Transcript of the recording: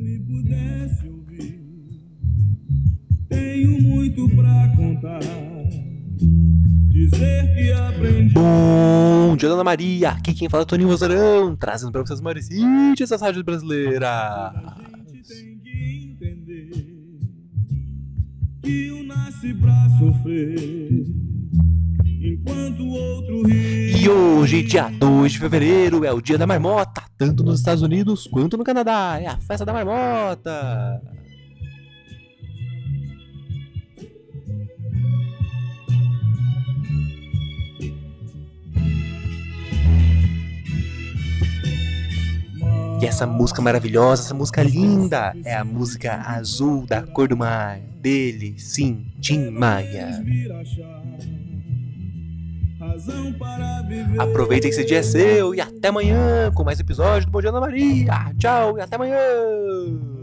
me pudesse ouvir. Tenho muito pra contar. Dizer que aprendi. Bom dia, Dona Maria! Aqui quem fala é Toninho Rosarão, trazendo pra vocês maiores hits das rádios brasileiras. A gente tem que entender que um nasce pra sofrer, enquanto o outro ri. E hoje, dia 2 de fevereiro, é o dia da marmota, tanto nos Estados Unidos quanto no Canadá. É a festa da marmota. E essa música maravilhosa, essa música linda, é a música Azul da Cor do Mar, dele, sim, Tim Maia. Aproveita que esse dia é seu e até amanhã com mais episódio do Bom Dia Ana Maria. Tchau e até amanhã.